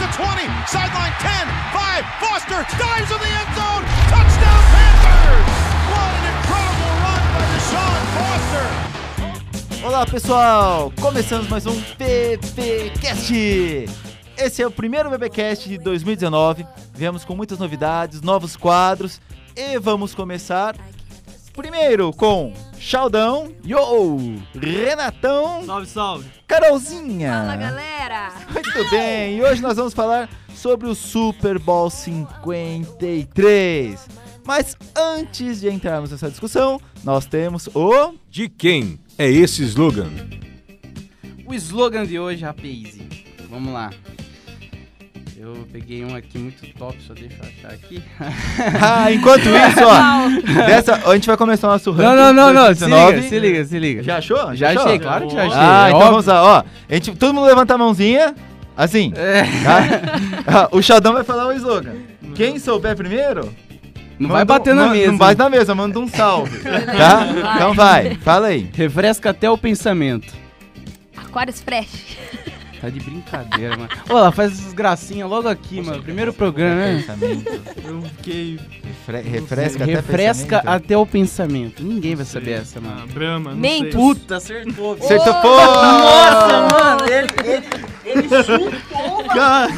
the 20, sideline 10, 5, Foster dives in the end zone, touchdown Panthers! What an incredible run by Deshaun Foster! Olá pessoal, começamos mais um PPcast. Esse é o primeiro PPcast de 2019. Viemos com muitas novidades, novos quadros e vamos começar primeiro com Chaldão, Yo, Renatão, Salve, salve. Carolzinha. Fala galera! Muito bem, e hoje nós vamos falar sobre o Super Bowl 53. Mas antes de entrarmos nessa discussão, nós temos o De quem é esse slogan? O slogan de hoje, rapaz. Vamos lá. Eu peguei um aqui muito top, só deixa eu achar aqui. Ah, enquanto isso, ó, dessa, a gente vai começar o nosso ranking Não, não, não, não. Se 2019. liga, se liga, se liga. Já achou? Já achou? achei, claro que já achei. Ah, é então óbvio. vamos lá, ó. A gente, todo mundo levanta a mãozinha, assim, É, tá? Ah, o Xaldão vai falar o slogan. Quem souber primeiro... não manda vai um- bater na ma- mesa. Não bate na mesa, manda um salve, tá? Então vai, fala aí. Refresca até o pensamento. Aquários Fresh. Tá de brincadeira, mano. Olha lá, faz essas gracinhas logo aqui, mano. Primeiro programa, né? Pensamento. Eu fiquei. Refre- refresca até Refresca pensamento. até o pensamento. Ninguém vai saber essa, Ah, mano. Brahma, não Mentos. sei. Puta, acertou. Acertou, pô! Nossa, mano. Ele, ele, Cara,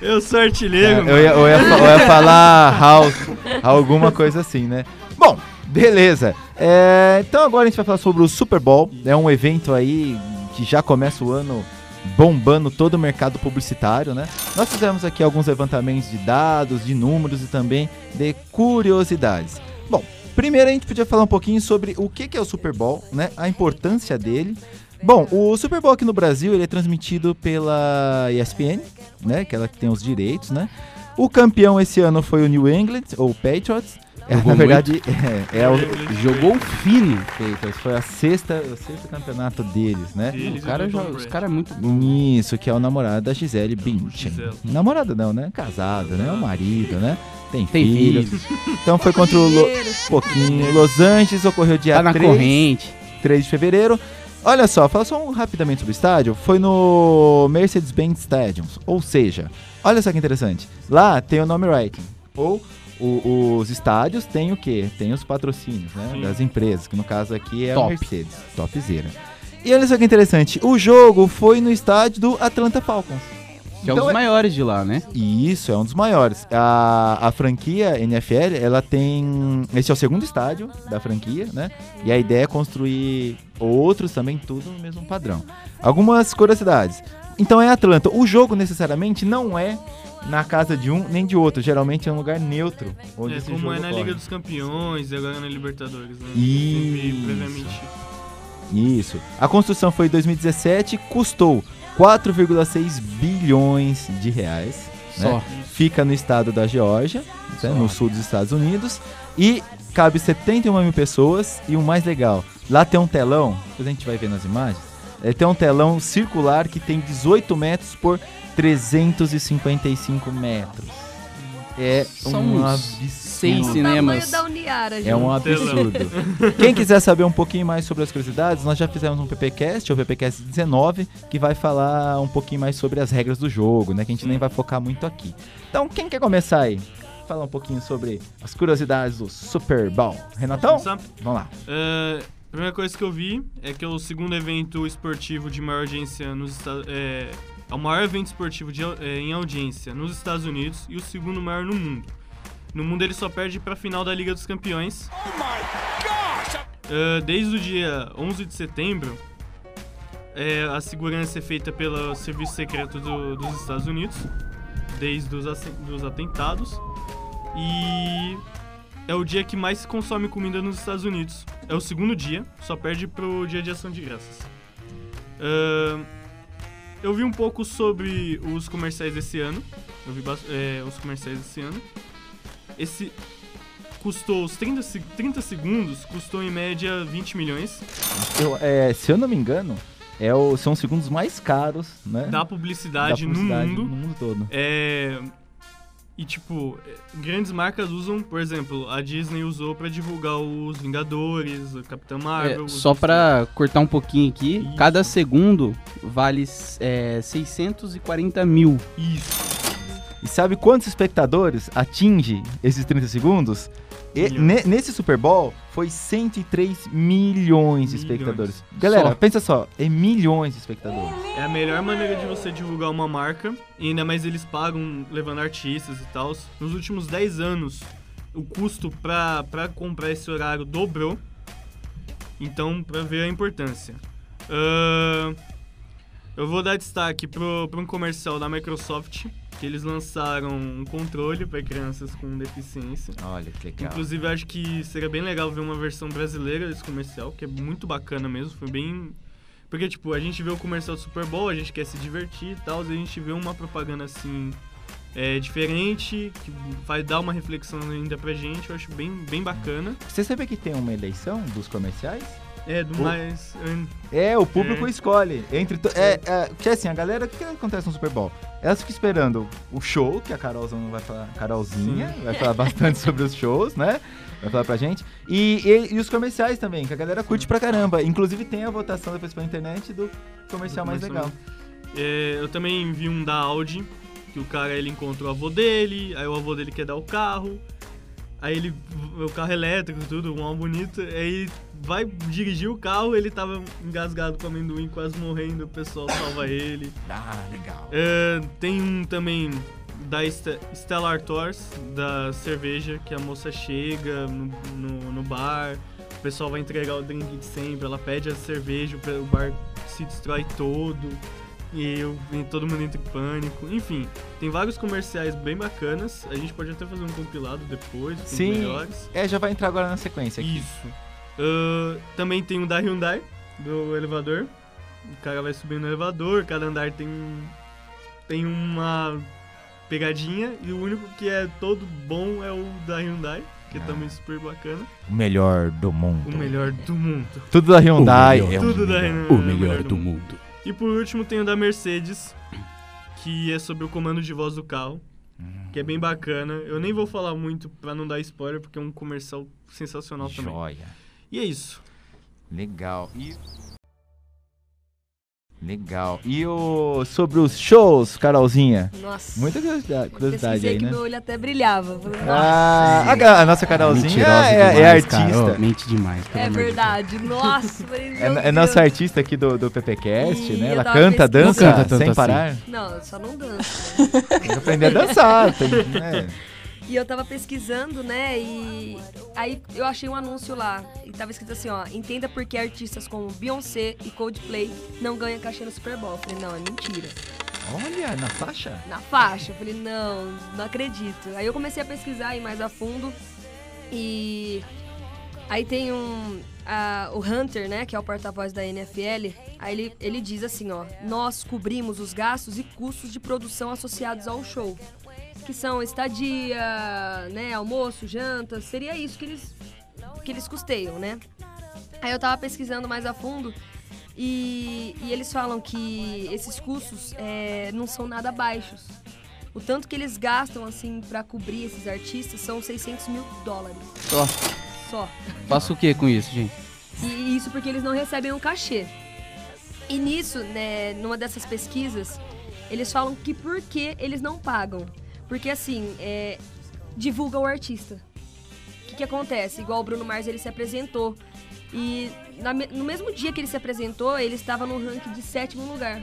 eu sou artilheiro, É, eu, ia, eu, ia, eu ia falar house, alguma coisa assim, né? Bom, beleza. É, então agora a gente vai falar sobre o Super Bowl. É um evento aí que já começa o ano bombando todo o mercado publicitário, né? Nós fizemos aqui alguns levantamentos de dados, de números e também de curiosidades. Bom, primeiro a gente podia falar um pouquinho sobre o que é o Super Bowl, né? A importância dele. Bom, o Super Bowl aqui no Brasil ele é transmitido pela ESPN, né? Que ela que tem os direitos, né? O campeão esse ano foi o New England, ou Patriots. É, na verdade, é, é o Jogou fino. Patriots. Foi a sexta, o sexto campeonato deles, né? Eles O cara, joga- os caras é muito bom. Isso, que é o namorado da Gisele Bündchen. Namorado não, né? Casado, né? O marido, né? Tem, Tem filho. filhos. Então foi contra o Lo... pouquinho. Los Angeles ocorreu dia Tá na 3, corrente. 3 de fevereiro. Olha só, fala só um rapidamente sobre o estádio. Foi no Mercedes-Benz Stadium. Ou seja, olha só que interessante. Lá tem o nome writing. Ou o- os estádios têm o quê? Tem os patrocínios, né? Sim. Das empresas, que no caso aqui é Top. o Mercedes. Topzera. E olha só que interessante. O jogo foi no estádio do Atlanta Falcons. Que é um Então dos é- maiores de lá, né? Isso é um dos maiores. A, a franquia NFL, ela tem. Esse é o segundo estádio da franquia, né? E a ideia é construir outros também, tudo no mesmo padrão. Algumas curiosidades. Então é Atlanta. O jogo necessariamente não é na casa de um nem de outro. Geralmente é um lugar neutro. Onde É esse como jogo é na ocorre. Liga dos Campeões e agora na Libertadores, né? Isso. Previamente. Isso. A construção foi em 2017, custou 4,6 bilhões de reais. né? Só. Fica no estado da Geórgia, né, no sul dos Estados Unidos. E cabe 71 mil pessoas. E o mais legal, lá tem um telão, depois a gente vai ver nas imagens. É, tem um telão circular que tem 18 metros por 355 metros. É São um absurdo. seis O cinemas. Uniara, É um absurdo. Quem quiser saber um pouquinho mais sobre as curiosidades, nós já fizemos um PPcast, o PPcast 19, que vai falar um pouquinho mais sobre as regras do jogo, né? Que a gente nem vai focar muito aqui. Então, quem quer começar aí? Falar um pouquinho sobre as curiosidades do Super Bowl. Renatão? Vamos lá. É, a primeira coisa que eu vi é que é o segundo evento esportivo de maior audiência nos Estados é, é o maior evento esportivo de é, em audiência nos Estados Unidos e o segundo maior no mundo. No mundo ele só perde para a final da Liga dos Campeões. É, desde o dia 11 de setembro, é, a segurança é feita pelo Serviço Secreto do- dos Estados Unidos, desde os dos atentados. E é o dia que mais se consome comida nos Estados Unidos. É o segundo dia, só perde pro dia de ação de graças. Ahn, eu vi um pouco sobre os comerciais desse ano. Eu vi é, os comerciais desse ano. Esse custou os 30, se- 30 segundos, custou em média 20 milhões. Eu, é, se eu não me engano, é o, são os segundos mais caros, né? Da da publicidade, publicidade no mundo. no mundo todo. É. E tipo, é, grandes marcas usam, por exemplo, a Disney usou pra divulgar os Vingadores, o Capitão Marvel. É, só pra cortar um pouquinho aqui, Isso. cada segundo vale é, 640 mil. Isso. E sabe quantos espectadores atinge esses 30 segundos? E, ne- nesse Super Bowl foi 103 milhões de espectadores. Galera, Só. pensa só, é milhões de espectadores. É a melhor maneira de você divulgar uma marca, e ainda mais eles pagam levando artistas e tal. Nos últimos 10 anos, o custo pra, pra comprar esse horário dobrou. Então, pra ver a importância. Ahn, eu vou dar destaque pro, pra um comercial da Microsoft, que eles lançaram um controle para crianças com deficiência. Olha que legal. Inclusive, acho que seria bem legal ver uma versão brasileira desse comercial, que é muito bacana mesmo. Foi bem. Porque, tipo, a gente vê o comercial do Super Bowl, a gente quer se divertir e tal, e a gente vê uma propaganda assim. É, diferente, que vai dar uma reflexão ainda pra gente, eu acho bem, bem bacana. Você sabia que tem uma eleição dos comerciais? É, do O- mais. É, o público É. escolhe. Entre to- é, é, porque assim, a galera, o que, que acontece no Super Bowl? Elas ficam esperando o show, que a Carolzinha vai falar, Carolzinha, vai falar bastante sobre os shows, né? Vai falar pra gente. E, e, e os comerciais também, que a galera curte pra caramba. Inclusive tem a votação depois pela internet do comercial mais comercial legal. É, eu também vi um da Audi, que o cara ele encontrou o avô dele, aí o avô dele quer dar o carro, aí ele. O carro elétrico, tudo, um álbum bonito, aí vai dirigir o carro, ele tava engasgado com amendoim, quase morrendo, o pessoal salva ele. Ah, legal. É, tem um também da Ste- Stellar Tours, da cerveja, que a moça chega no, no, no bar, o pessoal vai entregar o drink de sempre, ela pede a cerveja, o bar se destrói todo, e eu, e todo mundo entra em pânico. Enfim, tem vários comerciais bem bacanas, a gente pode até fazer um compilado depois, com Sim. melhores. É, já vai entrar agora na sequência aqui. Isso. Ah, também tem o da Hyundai, do elevador. O cara vai subir no elevador, cada andar tem um- tem uma pegadinha e o único que é todo bom é o da Hyundai, que é Ah. também super bacana. O melhor do mundo. O melhor do mundo. Tudo da Hyundai. melhor. é Tudo da melhor. Hyundai. O melhor do mundo. E por último tem o da Mercedes, que é sobre o comando de voz do carro, que é bem bacana. Eu nem vou falar muito pra não dar spoiler, porque é um comercial sensacional também. E é isso. Legal. E... Legal. E o sobre os shows, Carolzinha? Nossa. Muita curiosidade, curiosidade aí, que né? meu olho até brilhava. Falei, nossa, Ah, a, a nossa Carolzinha é, é demais, cara. artista. Ô, mente demais, é amor de Deus. verdade. Nossa, É, é nossa artista aqui do, do PPcast, E né? Ela canta, dança canta tanto sem assim. parar. Não, eu só não danço. Tem que aprender a dançar. Tem, né? E eu tava pesquisando, né? E aí eu achei um anúncio lá. E tava escrito assim, ó. Entenda por que artistas como Beyoncé e Coldplay não ganham cachê no Super Bowl. Eu falei, não, é mentira. Olha, na faixa. Na faixa. Eu falei, não, não acredito. Aí eu comecei a pesquisar aí mais a fundo. E aí tem um. a- o Hunter, né, que é o porta-voz da NFL, aí ele, ele diz assim, ó, nós cobrimos os gastos e custos de produção associados ao show, que são estadia, né, almoço, janta, seria isso que eles que eles custeiam, né? Aí eu tava pesquisando mais a fundo e, e eles falam que esses custos é, não são nada baixos. O tanto que eles gastam, assim, pra cobrir esses artistas são 600 mil dólares. Só. Só. Faço o que com isso, gente? E isso porque eles não recebem um cachê. E nisso, né, numa dessas pesquisas, eles falam que por que eles não pagam. Porque assim, é, divulga o artista. O que, que acontece? Igual o Bruno Mars, ele se apresentou. E na no mesmo dia que ele se apresentou, ele estava no ranking de sétimo lugar.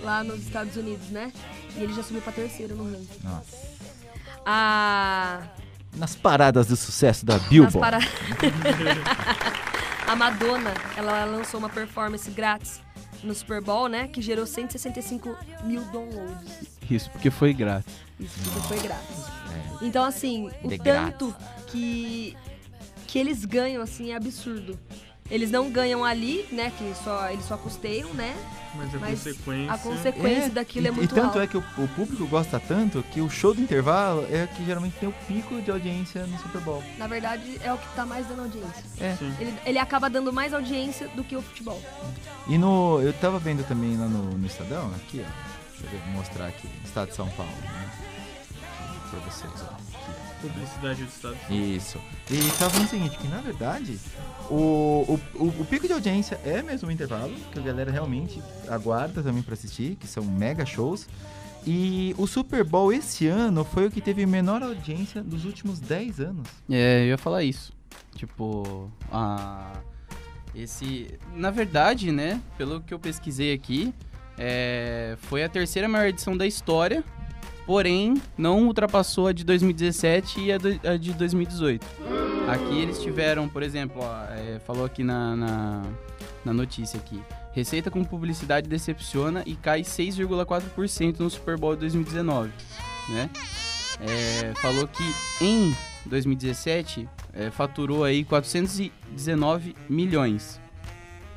Lá nos Estados Unidos, né? E ele já subiu pra terceiro no ranking. Nossa. A Nas paradas de sucesso da Billboard. para- a Madonna, ela lançou uma performance grátis no Super Bowl, né? Que gerou 165 mil downloads. Isso porque foi grátis. Isso tudo foi grátis. É. Então, assim, o De tanto que, que eles ganham, assim, é absurdo. Eles não ganham ali, né? Que só, eles só custeiam, né? Mas a Mas consequência. A consequência daquilo e, é muito E tanto alta. é que o, o público gosta tanto que o show do intervalo é que geralmente tem o pico de audiência no Super Bowl. Na verdade, é o que tá mais dando audiência. É. Ele, ele acaba dando mais audiência do que o futebol. E no. Eu tava vendo também lá no, no Estadão, aqui, ó. Deixa eu ver, mostrar aqui. Estado de São Paulo, né? Pra vocês, ó. Aqui. Publicidade do Estado. Isso. E tava falando o seguinte, que na verdade, o, o, o, o pico de audiência é mesmo o intervalo, que a galera realmente aguarda também pra assistir, que são mega shows. E o Super Bowl esse ano foi o que teve menor audiência dos últimos 10 anos. É, eu ia falar isso. Tipo, a. Esse. Na verdade, né? Pelo que eu pesquisei aqui, é, foi a terceira maior edição da história. Porém, não ultrapassou a de 2017 e a, do- a de 2018. Aqui eles tiveram, por exemplo, ó, é, falou aqui na, na, na notícia aqui. Receita com publicidade decepciona e cai 6,4% no Super Bowl de 2019, né? É, falou que em 2017 é, faturou aí 419 milhões,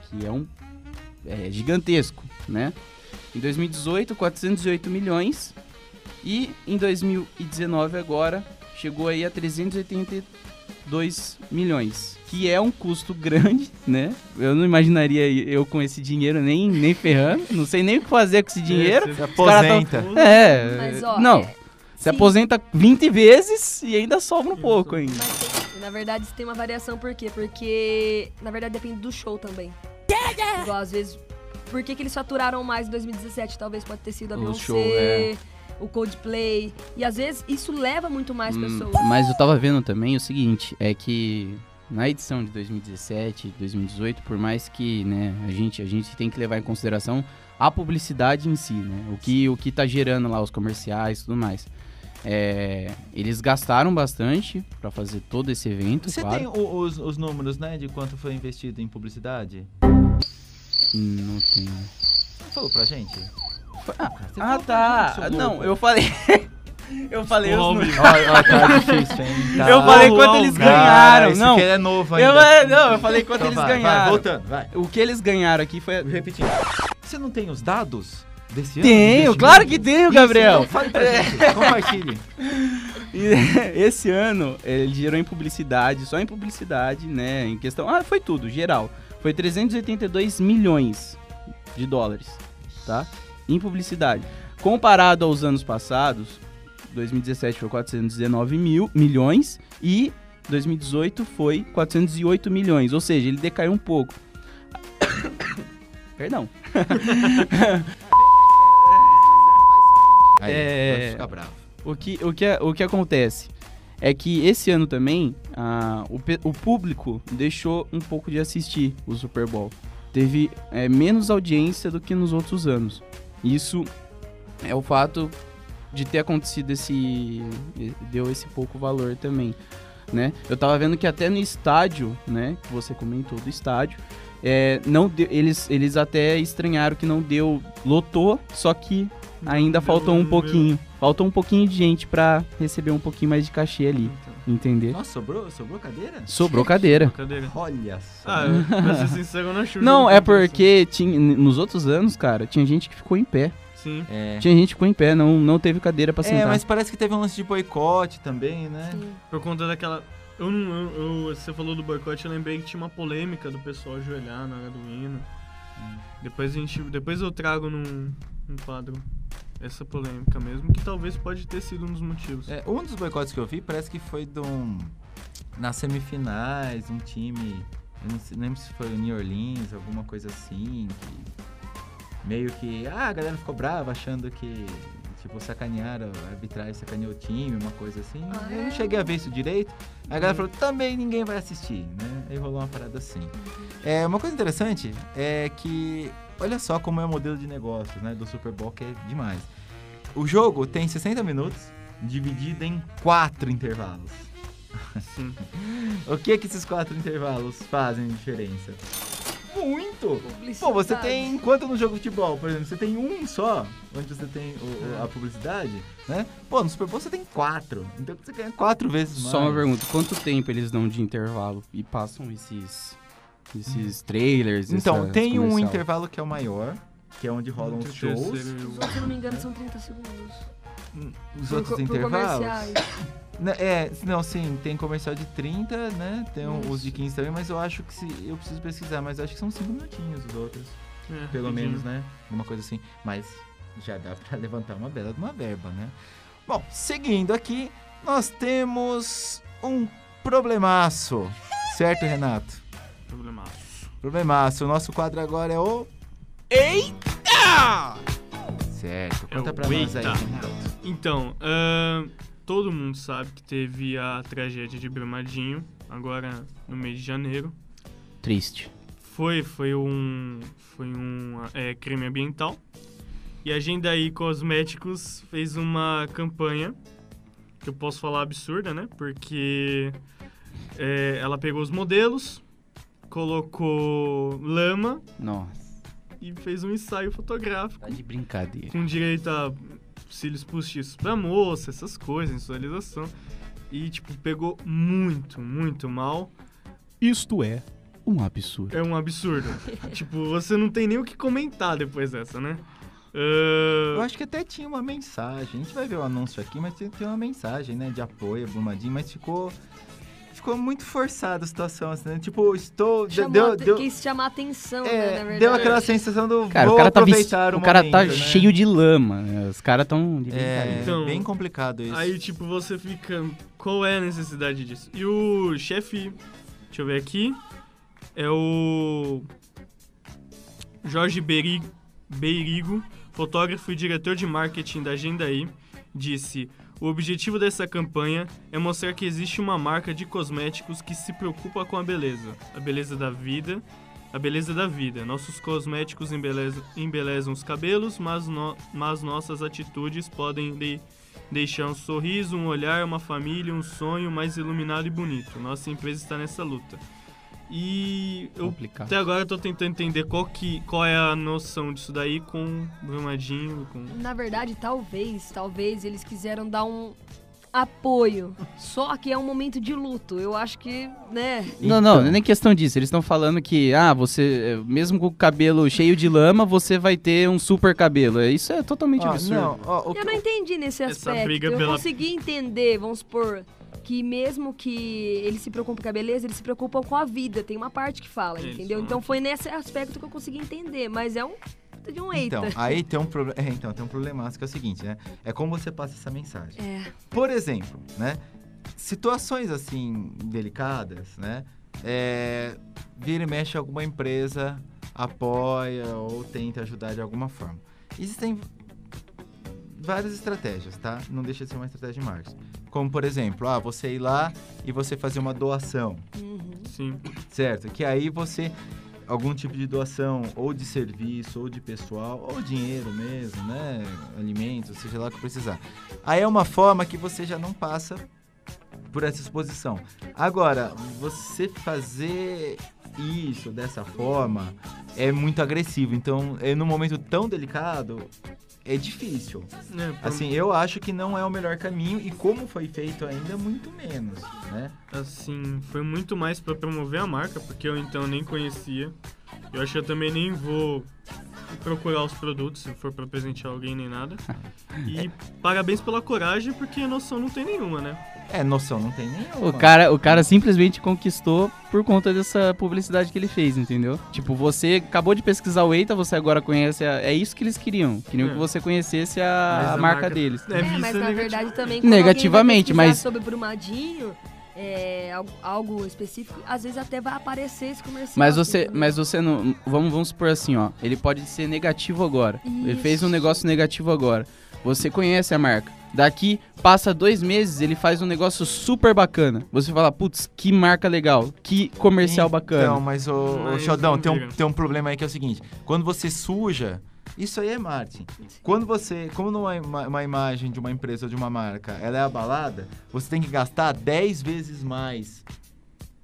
que é um é, gigantesco, né? Em 2018 408 milhões e em 2019 agora chegou aí a 382 milhões, que é um custo grande, né? Eu não imaginaria eu com esse dinheiro nem nem ferrando, não sei nem o que fazer com esse dinheiro. Esse- Se Os caras tão- aposenta. É, Mas, ó, não, é, se aposenta 20 vezes e ainda sobra um pouco ainda. Mas tem- na verdade, isso tem uma variação, por quê? Porque, na verdade, depende do show também. Igual, às vezes, por que, que eles faturaram mais em 2017? Talvez pode ter sido a O Beyoncé, show, é. o Coldplay. E, às vezes, isso leva muito mais Hum, pessoas. Mas eu tava vendo também o seguinte, é que na edição de 2017, 2018, por mais que, né, a gente, a gente tem que levar em consideração a publicidade em si, né? O que, o que tá gerando lá os comerciais e tudo mais. É, eles gastaram bastante pra fazer todo esse evento, Você claro. tem o- os, os números, né, de quanto foi investido em publicidade? Não tem. Você falou pra gente? Ah, ah, tá. seu Não, eu falei. eu falei os números. Ó, ó, tá difícil, hein? Tá. Eu falei quanto eles cara, ganharam. esse Não, é novo eu, ainda. é, não, eu falei quanto Então eles vai, Vai, ganharam. voltando, vai. O que eles ganharam aqui foi. Repetindo. Você não tem os dados desse ano? Tenho, claro que tenho, Isso, Gabriel. então fale pra gente, compartilhe. Esse ano ele gerou em publicidade, só em publicidade, né? Em questão. Ah, foi tudo, geral. Foi 382 milhões de dólares, tá? Em publicidade. Comparado aos anos passados, 2017 foi 419 mil, milhões e 2018 foi 408 milhões. Ou seja, ele decaiu um pouco. Perdão. Aí, É. ficar bravo. O que, o, que, o que acontece é que esse ano também ah, o, o público deixou um pouco de assistir o Super Bowl. Teve é, menos audiência do que nos outros anos. Isso é o fato de ter acontecido esse. deu esse pouco valor também. Né? Eu tava vendo que até no estádio, né? Que você comentou do estádio. é, não deu- eles, eles até estranharam que não deu. Lotou, só que ainda faltou um pouquinho. Faltou um pouquinho de gente pra receber um pouquinho mais de cachê ali, Então, entender? Nossa, sobrou, sobrou cadeira? Sobrou cadeira. Cadeira. Olha só. Ah, eu- pra ser sincero, eu não Não, é isso. porque tinha, nos outros anos, cara, tinha gente que ficou em pé. Sim. É. Tinha gente que ficou em pé, não, não teve cadeira pra É, sentar. mas parece que teve um lance de boicote também, né? Sim. Por conta daquela. Eu não. Eu, eu- você falou do boicote, eu lembrei que tinha uma polêmica do pessoal ajoelhar na hora do hino. Depois a gente. Depois eu trago num, num quadro essa polêmica mesmo, que talvez pode ter sido um dos motivos. É, um dos boicotes que eu vi parece que foi de um. Nas semifinais, um time. Eu não sei- lembro se foi o New Orleans, alguma coisa assim. Que meio que. Ah, a galera ficou brava achando que. Tipo, sacanearam, a arbitragem sacaneou o time, uma coisa assim. Ah, eu é? não cheguei a ver isso direito. Aí a galera falou, também ninguém vai assistir, né? Aí rolou uma parada assim. É, uma coisa interessante é que. Olha só como é o modelo de negócios, né? Do Super Bowl, que é demais. O jogo tem 60 minutos, dividido em quatro intervalos. Sim. O que que esses quatro intervalos fazem de diferença? Muito! Pô, você tem, enquanto no jogo de futebol, por exemplo, você tem um só, onde você tem o- o- a publicidade, né? Pô, no Super Bowl você tem quatro, então você ganha quatro vezes mais. Só uma pergunta, quanto tempo eles dão de intervalo e passam esses, esses trailers? Então, tem um intervalo que é o maior, que é onde rolam os shows. terceiro o- Os outros, se eu não me engano, são 30 segundos. Os Por outros por intervalos. comerciais. Né, É, não, sim, tem comercial de 30, né? Tem um- os de Isso. 15 também, mas eu acho que se. Eu preciso pesquisar, mas eu acho que são 5 minutinhos os outros. É, Pelo rapidinho. menos, né? Alguma coisa assim. Mas já dá pra levantar uma bela de uma verba, né? Bom, seguindo aqui, nós temos um problemaço. Certo, Renato? Problemaço. Problemaço. O nosso quadro agora é o. Eita! Certo. É Conta o pra nós aí, Eita. Renato. Então, ahn, todo mundo sabe que teve a tragédia de Brumadinho, agora no mês de janeiro. Triste. Foi, foi um, foi um é, crime ambiental. E a Agenda Cosméticos fez uma campanha, que eu posso falar absurda, né? Porque é, ela pegou os modelos, colocou lama Nossa, e fez um ensaio fotográfico tá de brincadeira. com direito a cílios postiços pra moça, essas coisas, sensualização. E, tipo, pegou muito, muito mal. Isto é. Um absurdo. É um absurdo. tipo, você não tem nem o que comentar depois dessa, né? Ah, Eu acho que até tinha uma mensagem. A gente vai ver o anúncio aqui, mas tem, tem uma mensagem, né? De apoio Brumadinho, mas ficou. Ficou muito forçada a situação, assim, né? Tipo, estou. Chamou deu, deu, quis chamar atenção, né, é, na verdade. deu aquela sensação do. Cara, vou o cara tá, o o cara tá momento, né? cheio de lama. né? Os caras tão de É. Então, bem complicado isso. Aí, tipo, você fica. Qual é a necessidade disso? E o chefe. Deixa eu ver aqui. É o. Jorge Beri- Beirigo, fotógrafo e diretor de marketing da Agenda I, disse: O objetivo dessa campanha é mostrar que existe uma marca de cosméticos que se preocupa com a beleza, a beleza da vida, a beleza da vida. Nossos cosméticos embelezam, embelezam os cabelos, mas, no- mas nossas atitudes podem de- deixar um sorriso, um olhar, uma família, um sonho mais iluminado e bonito. Nossa empresa está nessa luta. E eu Complicado. até agora eu tô tentando entender qual, que, qual é a noção disso daí com Brumadinho, com... Na verdade, talvez, talvez eles quiseram dar um apoio. Só que é um momento de luto. Eu acho que, né? Não, não, Então. nem questão disso. Eles estão falando que, ah, você, eh, mesmo com o cabelo cheio de lama, você vai ter um super cabelo. É, Isso é totalmente Ó, absurdo. não, ó, o Eu não entendi nesse Essa aspecto. Eu pela- consegui entender, vamos supor, que mesmo que eles se preocupem com a beleza, eles se preocupam com a vida. Tem uma parte que fala, Isso, entendeu? Então foi nesse aspecto que eu consegui entender. Mas é um de um eita. Então, aí tem um problema. É, então, tem um problemaço que é o seguinte, né? É como você passa essa mensagem. É. Por exemplo, né? Situações assim delicadas, né? É, vira e mexe alguma empresa apoia ou tenta ajudar de alguma forma. Existem várias estratégias, tá? Não deixa de ser uma estratégia de marketing. Como, por exemplo, ah, você ir lá e você fazer uma doação, Uhum. Sim. certo? Que aí você algum tipo de doação ou de serviço ou de pessoal ou dinheiro mesmo, né? Alimentos, seja lá o que precisar. Aí é uma forma que você já não passa por essa exposição. Agora, você fazer isso dessa forma é muito agressivo. Então, é num momento tão delicado, é difícil. É, Assim, eu acho que não é o melhor caminho e como foi feito ainda, muito menos, né? assim, foi muito mais pra promover a marca, porque eu então nem conhecia. Eu acho que eu também nem vou procurar os produtos, se for pra presentear alguém nem nada. E parabéns pela coragem, porque noção não tem nenhuma, né? É, noção não tem nenhuma. O cara, o cara simplesmente conquistou por conta dessa publicidade que ele fez, entendeu? Tipo, você acabou de pesquisar o Eita, você agora conhece a... É isso que eles queriam. Queriam É. que você conhecesse a, a marca, marca- deles. É, É, mas na verdade também Negativamente, mas- sobre Brumadinho, é, algo, específico, às vezes até vai aparecer esse comercial. Mas você, entendeu? mas você não. Vamos, vamos supor assim, ó. Ele pode ser negativo agora. Ele fez um Isso. negócio negativo agora. Você conhece a marca. Daqui, passa dois meses, ele faz um negócio super bacana. Você fala, putz, que marca legal. Que comercial bacana. Então, mas o, Mas Xodão, não tem um, tem um problema aí que é o seguinte: quando você suja, isso aí é marketing. Quando você, como uma, ima- uma imagem de uma empresa ou de uma marca, ela é abalada, você tem que gastar 10 vezes mais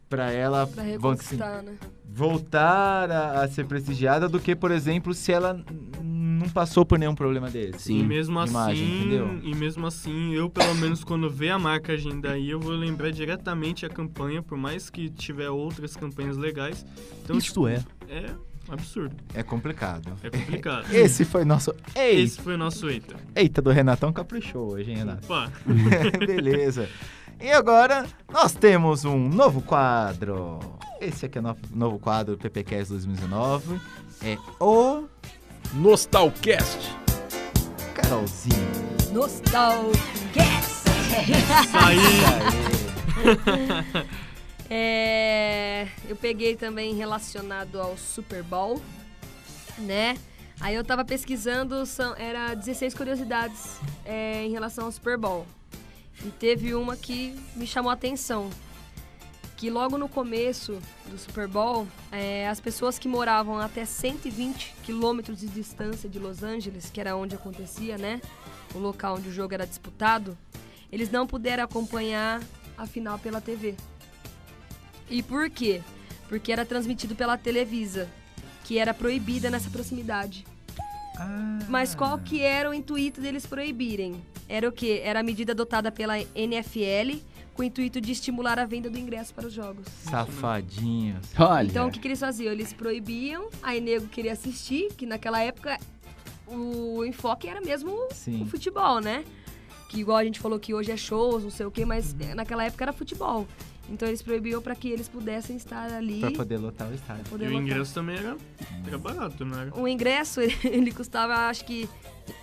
pra ela Pra assim, reconquistar, né? Voltar a, a ser prestigiada do que, por exemplo, se ela não passou por nenhum problema desse. Sim. E mesmo assim, Imagem, entendeu? e mesmo assim, eu pelo menos quando ver a marca agenda aí, eu vou lembrar diretamente a campanha, por mais que tiver outras campanhas legais. Então, Isto é. é absurdo, É complicado. é complicado. Esse foi nosso. Eita, Esse foi o nosso Eita. Eita do Renatão caprichou hoje, hein, Renato? Opa, Beleza. E agora nós temos um novo quadro. Esse aqui é o novo, novo quadro do PPCast 2019. É o Nostalcast. Carolzinho. Nostalcast! aí, É, eu peguei também relacionado ao Super Bowl, né? Aí eu tava pesquisando, são, era 16 curiosidades é, em relação ao Super Bowl. E teve uma que me chamou a atenção. Que logo no começo do Super Bowl, é, as pessoas que moravam até 120 quilômetros de distância de Los Angeles, que era onde acontecia, né? O local onde o jogo era disputado, eles não puderam acompanhar a final pela TV. E por quê? Porque era transmitido pela Televisa, que era proibida nessa proximidade. Ah. Mas qual que era o intuito deles proibirem? Era o quê? Era a medida adotada pela NFL com o intuito de estimular a venda do ingresso para os jogos. Safadinhos. Olha. Então o que, que eles faziam? Eles proibiam, aí nego queria assistir, que naquela época o enfoque era mesmo Sim. o futebol, né? Que igual a gente falou que hoje é shows, não sei o quê, mas Uhum. naquela época era futebol. Então eles proibiam para que eles pudessem estar ali. Pra poder lotar o estádio. E o lotar. ingresso também era, era barato, não era? O ingresso, ele custava, acho que.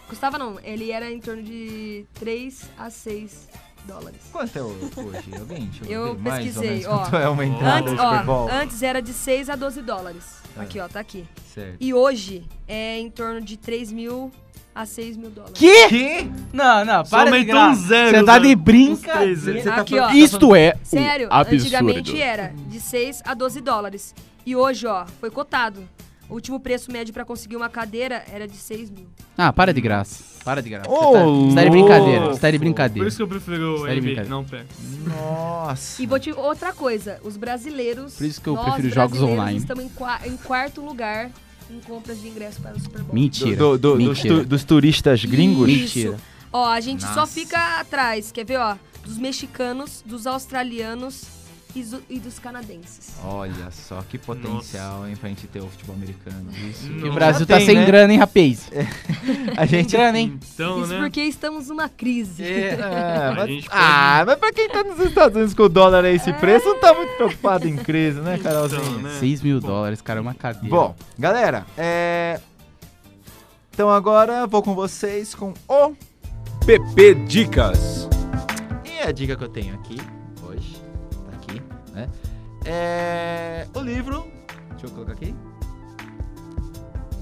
Custava não, ele era em torno de 3 a 6 dólares. Quanto é o- hoje? Alguém? Deixa Eu ver mais pesquisei, ou menos ó. quanto é uma entrada Antes, do Super Bowl. ó, antes era de 6 a 12 dólares. Ah. Aqui, ó, tá aqui. Certo. E hoje é em torno de 3 mil a 6 mil dólares. Que? Que? Não, não, Só para de aumentou um zero. Você tá de brincadeira. tá Aqui, falando- ó. Isto é Sério, um absurdo. antigamente era de 6 a 12 dólares. E hoje, ó, foi cotado. O último preço médio pra conseguir uma cadeira era de 6 mil. Ah, para de graça. Para de graça. Ô, Você tá, você tá de brincadeira. Você tá de louco. Por brincadeira. isso que eu prefiro o Sério, NBA, brincadeira. não pé. Nossa. E vou te outra coisa, os brasileiros. Por isso que eu prefiro jogos online. Estamos em, qua- em quarto lugar em compras de ingresso para o Super Bowl. Mentira. Do- do- dos, Mentira. tu- dos turistas gringos? Isso. Mentira. Ó, a gente só Nossa. fica atrás, quer ver, ó? Dos mexicanos, dos australianos e, e dos canadenses. Olha só que potencial, hein, pra gente ter o futebol americano. Isso. O Brasil tá tem, sem né? grana, hein, rapaz? A gente. Grana, hein? Então, Isso né? porque estamos numa crise. É, A mas, gente ah, mas pra quem tá nos Estados Unidos com o dólar a esse preço, não tá muito preocupado em crise, né, Carolzinha? Então, né? 6 mil dólares, cara, é uma cadeira. Bom, galera, é. Então agora vou com vocês com o. PP Dicas. E a dica que eu tenho aqui, hoje, aqui, né? É. O livro. Deixa eu colocar aqui.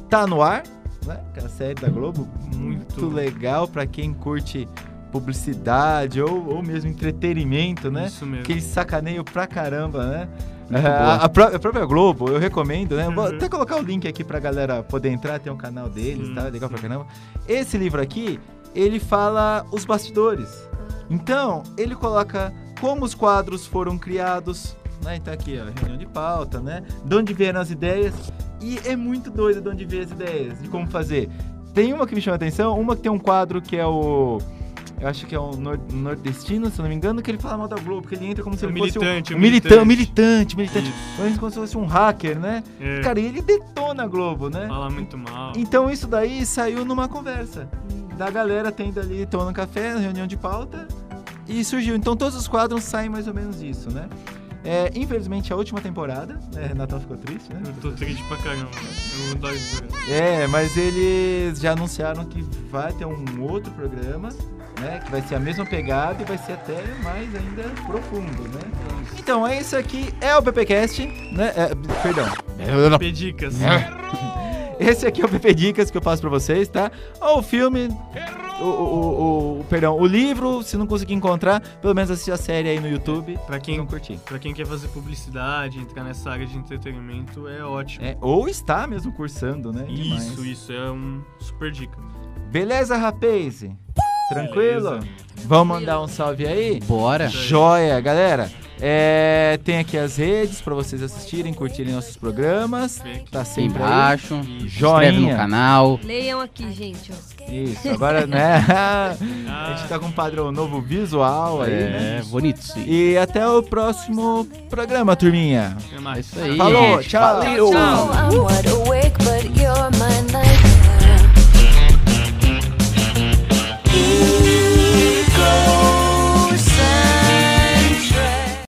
Tá no ar, né? Que é a série da Globo. Muito Muito. legal pra quem curte publicidade ou, ou mesmo entretenimento, né? Isso mesmo. Aquele sacaneio pra caramba, né? É, a, a pró- a própria Globo, eu recomendo, né? Vou Uhum. até colocar o link aqui pra galera poder entrar, tem um canal deles, Sim, tá? Legal pra sim. caramba. Esse livro aqui, ele fala os bastidores. Então, ele coloca como os quadros foram criados, né? Então aqui, ó, reunião de pauta, né? De onde vieram as ideias. E é muito doido de onde vêm as ideias, de como fazer. Tem uma que me chama a atenção, uma que tem um quadro que é o... Eu acho que é o nor- nordestino, se eu não me engano, que ele fala mal da Globo, que ele entra como se É um ele fosse militante, um, um um militante, militante. militante, militante. Mas como se fosse um hacker, né? É, Cara, e ele detona a Globo, né? fala muito mal. Então isso daí saiu numa conversa da galera tendo ali, tomando café, reunião de pauta, e surgiu. Então todos os quadros saem mais ou menos disso, né? É, infelizmente a última temporada, né? Natal ficou triste, né? Eu tô triste pra caramba. Eu isso. É, mas eles já anunciaram que vai ter um outro programa, né? Que vai ser a mesma pegada e vai ser até mais ainda profundo, né? Então, é isso aqui, é o PPcast, né? É, perdão. Pedicas. Esse aqui é o PP Dicas que eu passo pra vocês, tá? O filme, o, o, o- perdão, o livro, se não conseguir encontrar, pelo menos assistir a série aí no YouTube. Pra quem, Não curtir. pra quem quer fazer publicidade, entrar nessa área de entretenimento, é ótimo. É, ou está mesmo cursando, né? Demais. Isso, isso. É um super dica. Beleza, rapaz? Tranquilo? Beleza. Vamos mandar um salve aí? Bora. Joia, galera. É, tem aqui as redes pra vocês assistirem, curtirem nossos programas. Tá sempre aí. embaixo. Isso. Se inscreve Joinha. no canal. Leiam aqui, gente. Isso, agora, né? a gente tá com um padrão novo visual aí, né? É, bonito sim. E até o próximo programa, turminha. É mais. isso aí. Falou, tchau. Valeu. Tchau.